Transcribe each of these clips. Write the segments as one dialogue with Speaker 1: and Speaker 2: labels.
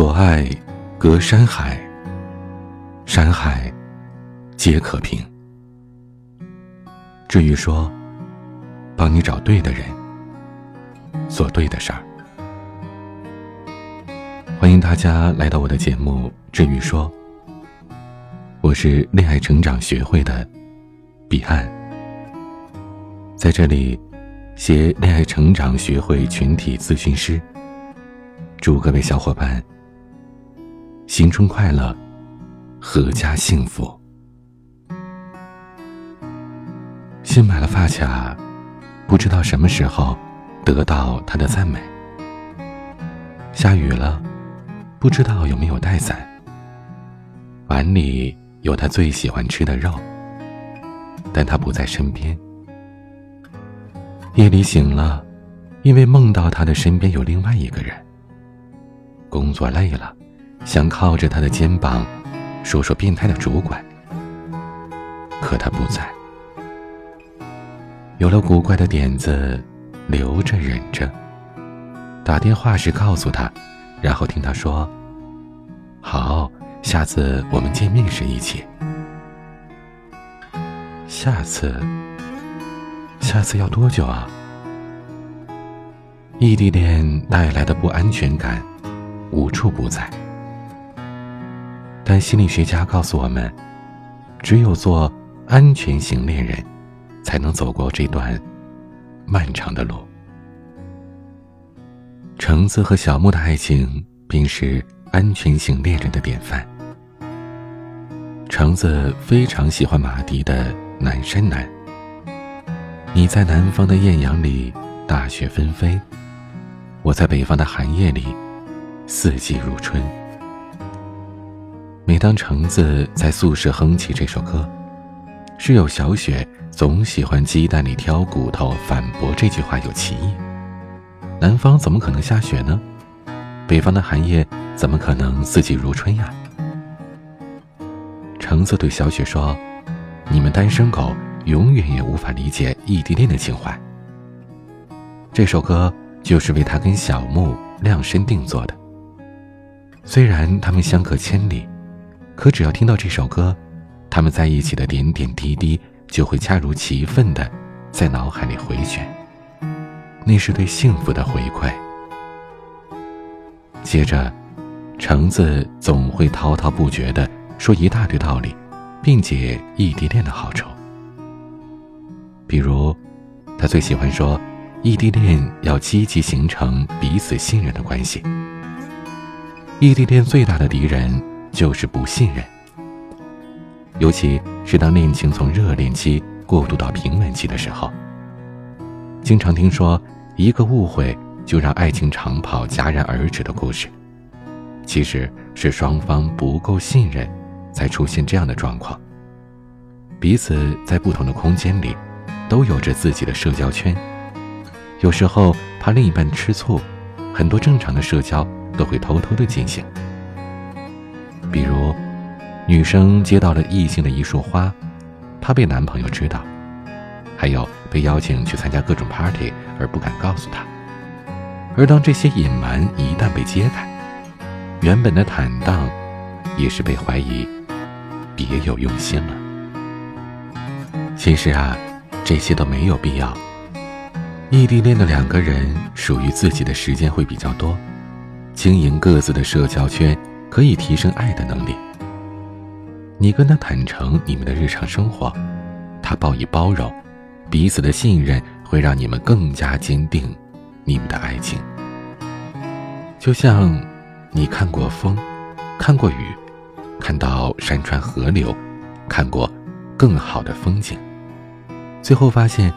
Speaker 1: 所爱隔山海，山海皆可平。至于说，帮你找对的人，做对的事儿。欢迎大家来到我的节目《至于说》，我是恋爱成长学会的彼岸，在这里携恋爱成长学会群体咨询师，祝各位小伙伴新春快乐，阖家幸福。新买了发卡，不知道什么时候得到他的赞美。下雨了。不知道有没有带伞。碗里有他最喜欢吃的肉，但他不在身边。夜里醒了，因为梦到他的身边有另外一个人。工作累了，想靠着他的肩膀，说说变态的主管。可他不在。有了古怪的点子，留着忍着。打电话时告诉他。然后听他说：“好，下次我们见面时一起。下次，下次要多久啊？”异地恋带来的不安全感无处不在，但心理学家告诉我们，只有做安全型恋人，才能走过这段漫长的路。橙子和小木的爱情便是安全型恋人的典范。橙子非常喜欢马迪的《南山南》。你在南方的艳阳里，大雪纷飞；我在北方的寒夜里，四季如春。每当橙子在宿舍哼起这首歌，室友小雪总喜欢鸡蛋里挑骨头，反驳这句话有歧义。南方怎么可能下雪呢？北方的寒夜怎么可能四季如春呀？橙子对小雪说：“你们单身狗永远也无法理解异地恋的情怀。”这首歌就是为他跟小木量身定做的。虽然他们相隔千里，可只要听到这首歌，他们在一起的点点滴滴就会恰如其分的在脑海里回旋。那是对幸福的回馈。接着，橙子总会滔滔不绝的说一大堆道理，并解异地恋的好处。比如，他最喜欢说，异地恋要积极形成彼此信任的关系。异地恋最大的敌人就是不信任，尤其是当恋情从热恋期过渡到平稳期的时候。经常听说，一个误会就让爱情长跑戛然而止的故事，其实是双方不够信任，才出现这样的状况。彼此在不同的空间里，都有着自己的社交圈。有时候怕另一半吃醋，很多正常的社交都会偷偷的进行。女生接到了异性的一束花，怕被男朋友知道。还有被邀请去参加各种 party 而不敢告诉他，而当这些隐瞒一旦被揭开，原本的坦荡，也是被怀疑别有用心了。其实啊，这些都没有必要。异地恋的两个人属于自己的时间会比较多，经营各自的社交圈可以提升爱的能力。你跟他坦诚你们的日常生活，他报以包容。彼此的信任会让你们更加坚定你们的爱情。就像你看过风，看过雨，看到山川河流，看过更好的风景，最后发现，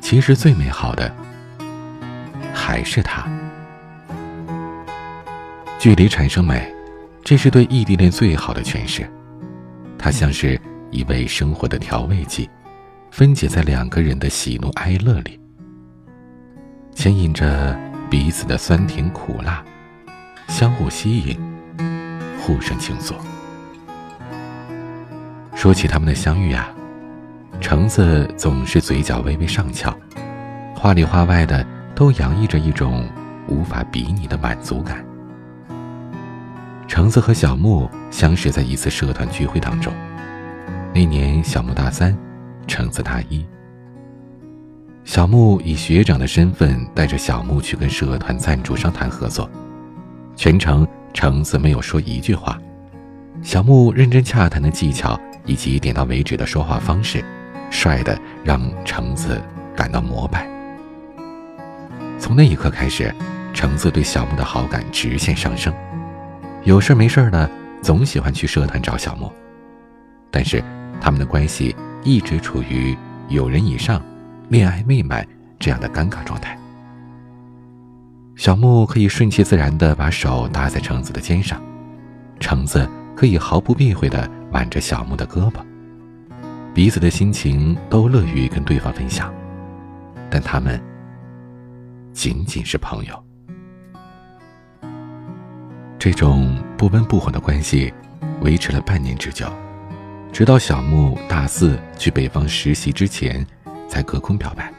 Speaker 1: 其实最美好的还是他。距离产生美，这是对异地恋最好的诠释。它像是一味生活的调味剂。分解在两个人的喜怒哀乐里，牵引着彼此的酸甜苦辣，相互吸引，互生情愫。说起他们的相遇啊，橙子总是嘴角微微上翘，话里话外的都洋溢着一种无法比拟的满足感。橙子和小木相识在一次社团聚会当中。那年小木大三，橙子大一。小木以学长的身份带着小木去跟社团赞助商谈合作，全程橙子没有说一句话。小木认真洽谈的技巧以及点到为止的说话方式，帅的让橙子感到膜拜。从那一刻开始，橙子对小木的好感直线上升，有事没事的总喜欢去社团找小木。但是他们的关系一直处于友人以上。恋爱未满这样的尴尬状态，小木可以顺其自然地把手搭在橙子的肩上，橙子可以毫不避讳地挽着小木的胳膊，彼此的心情都乐于跟对方分享，但他们仅仅是朋友。这种不温不火的关系维持了半年之久，直到小木大四去北方实习之前。才隔空表白。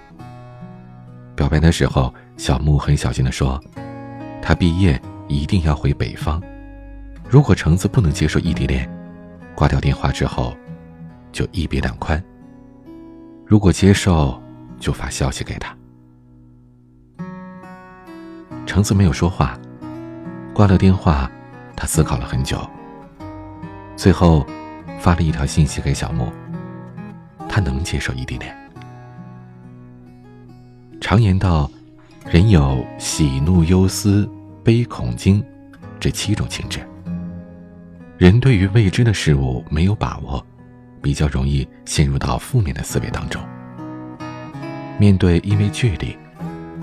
Speaker 1: 表白的时候，小木很小心地说：“他毕业一定要回北方。如果橙子不能接受异地恋，挂掉电话之后，就一别两宽。如果接受，就发消息给他。”橙子没有说话，挂了电话，他思考了很久，最后发了一条信息给小木：“他能接受异地恋。”常言道，人有喜怒忧思悲恐惊这七种情志。人对于未知的事物没有把握，比较容易陷入到负面的思维当中。面对因为距离，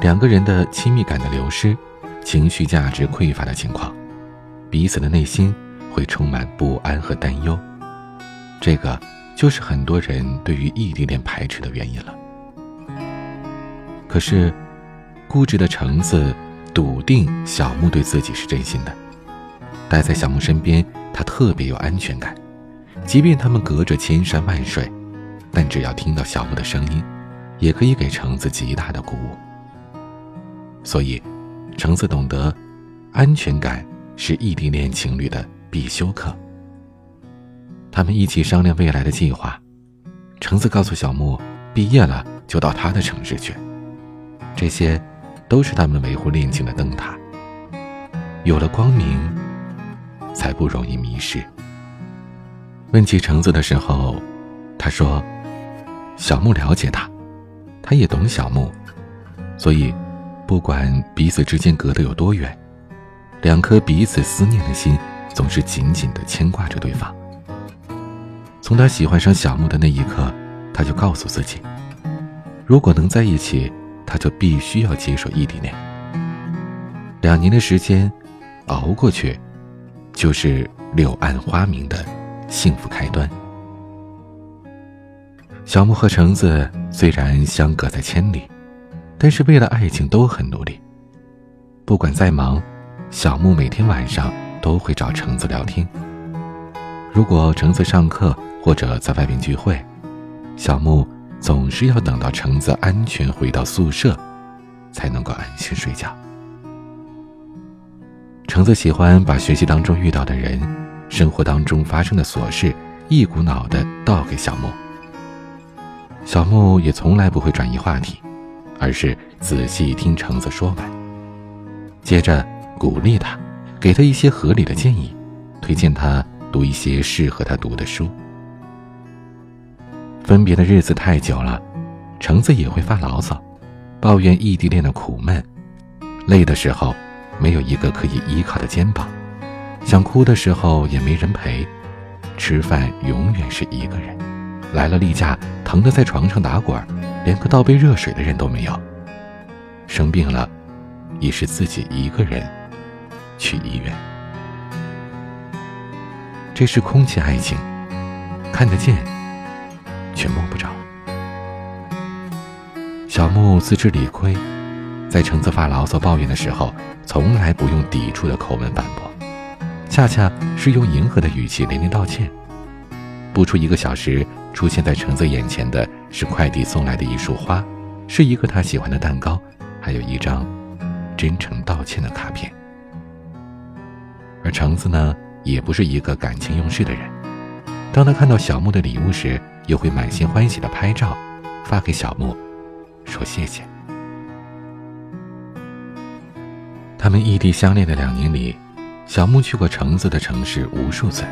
Speaker 1: 两个人的亲密感的流失，情绪价值匮乏的情况，彼此的内心会充满不安和担忧。这个就是很多人对于异地恋排斥的原因了。可是，固执的橙子笃定小木对自己是真心的，待在小木身边，他特别有安全感。即便他们隔着千山万水，但只要听到小木的声音，也可以给橙子极大的鼓舞。所以，橙子懂得，安全感是异地恋情侣的必修课。他们一起商量未来的计划。橙子告诉小木，毕业了就到他的城市去。这些，都是他们维护恋情的灯塔。有了光明，才不容易迷失。问起橙子的时候，他说：“小木了解他，他也懂小木，所以，不管彼此之间隔得有多远，两颗彼此思念的心总是紧紧地牵挂着对方。”从他喜欢上小木的那一刻，他就告诉自己：如果能在一起。他就必须要接受异地恋。两年的时间，熬过去，就是柳暗花明的幸福开端。小木和橙子虽然相隔在千里，但是为了爱情都很努力。不管再忙，小木每天晚上都会找橙子聊天。如果橙子上课或者在外面聚会，小木。总是要等到橙子安全回到宿舍，才能够安心睡觉。橙子喜欢把学习当中遇到的人、生活当中发生的琐事，一股脑的倒给小木。小木也从来不会转移话题，而是仔细听橙子说完，接着鼓励他，给他一些合理的建议，推荐他读一些适合他读的书。分别的日子太久了，橙子也会发牢骚，抱怨异地恋的苦闷。累的时候，没有一个可以依靠的肩膀；想哭的时候也没人陪；吃饭永远是一个人；来了例假，疼得在床上打滚，连个倒杯热水的人都没有；生病了，也是自己一个人去医院。这是空气爱情，看得见。却摸不着。小木自知理亏，在橙子发牢骚抱怨的时候，从来不用抵触的口吻反驳，恰恰是用迎合的语气连连道歉。不出一个小时，出现在橙子眼前的是快递送来的一束花，是一个他喜欢的蛋糕，还有一张真诚道歉的卡片。而橙子呢，也不是一个感情用事的人。当他看到小木的礼物时，又会满心欢喜的拍照，发给小木，说谢谢。他们异地相恋的两年里，小木去过橙子的城市无数次，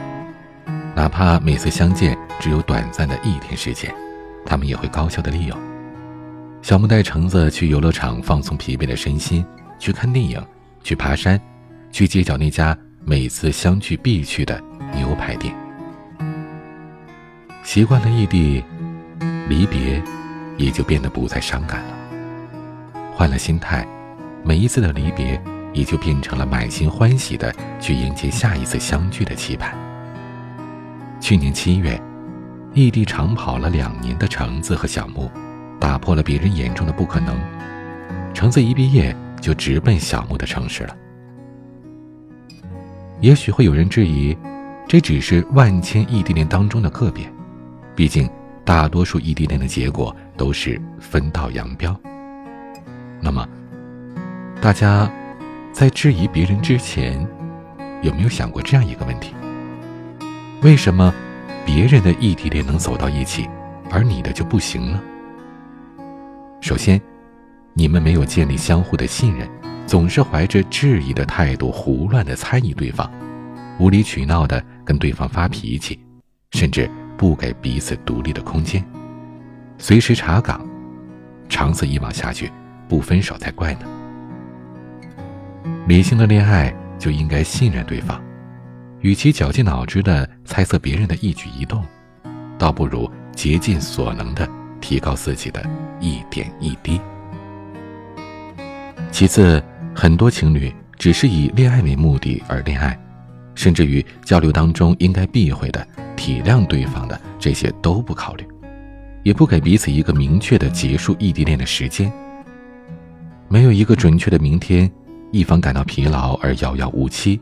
Speaker 1: 哪怕每次相见只有短暂的一天时间，他们也会高效的利用。小木带橙子去游乐场放松疲惫的身心，去看电影，去爬山，去街角那家每次相聚必去的牛排店。习惯了异地，离别也就变得不再伤感了。换了心态，每一次的离别也就变成了满心欢喜的去迎接下一次相聚的期盼。去年七月，异地长跑了两年的橙子和小木。打破了别人眼中的不可能，橙子一毕业就直奔小木的城市了。也许会有人质疑，这只是万千异地恋当中的个别，毕竟大多数异地恋的结果都是分道扬镳。那么，大家在质疑别人之前，有没有想过这样一个问题：为什么别人的异地恋能走到一起，而你的就不行呢？首先，你们没有建立相互的信任，总是怀着质疑的态度胡乱的猜疑对方，无理取闹的跟对方发脾气，甚至不给彼此独立的空间，随时查岗，长此以往下去，不分手才怪呢。理性的恋爱就应该信任对方，与其绞尽脑汁的猜测别人的一举一动，倒不如竭尽所能的。提高自己的一点一滴。其次，很多情侣只是以恋爱为目的而恋爱，甚至于交流当中应该避讳的、体谅对方的这些都不考虑，也不给彼此一个明确的结束异地恋的时间。没有一个准确的明天，一方感到疲劳而遥遥无期，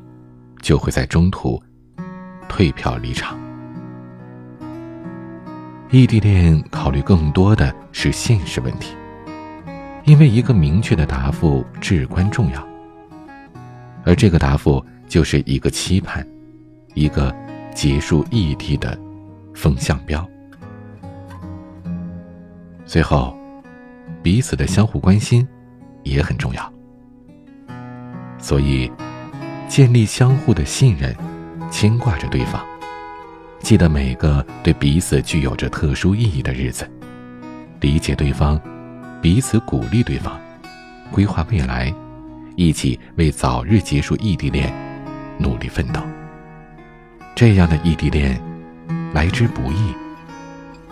Speaker 1: 就会在中途退票离场。异地恋考虑更多的是现实问题，因为一个明确的答复至关重要，而这个答复就是一个期盼，一个结束异地的风向标。最后，彼此的相互关心也很重要，所以建立相互的信任，牵挂着对方。记得每个对彼此具有着特殊意义的日子，理解对方，彼此鼓励对方，规划未来，一起为早日结束异地恋努力奋斗。这样的异地恋来之不易，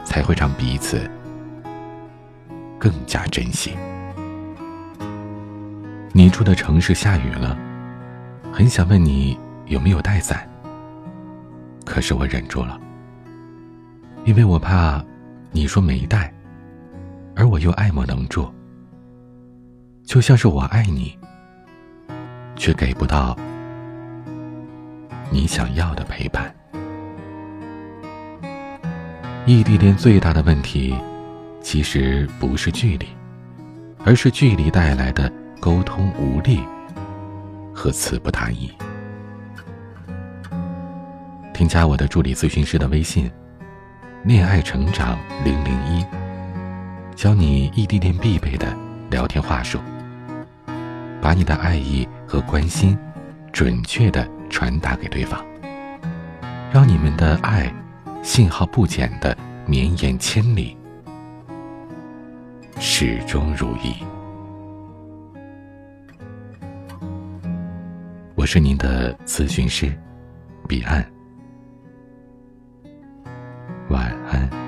Speaker 1: 才会让彼此更加珍惜。你住的城市下雨了，很想问你有没有带伞。可是我忍住了，因为我怕你说没带，而我又爱莫能助。就像是我爱你，却给不到你想要的陪伴。异地恋最大的问题，其实不是距离，而是距离带来的沟通无力和词不达意。添加我的助理咨询师的微信，恋爱成长零零一，教你异地恋必备的聊天话术，把你的爱意和关心准确的传达给对方，让你们的爱信号不减的绵延千里，始终如一。我是您的咨询师，彼岸。晚安。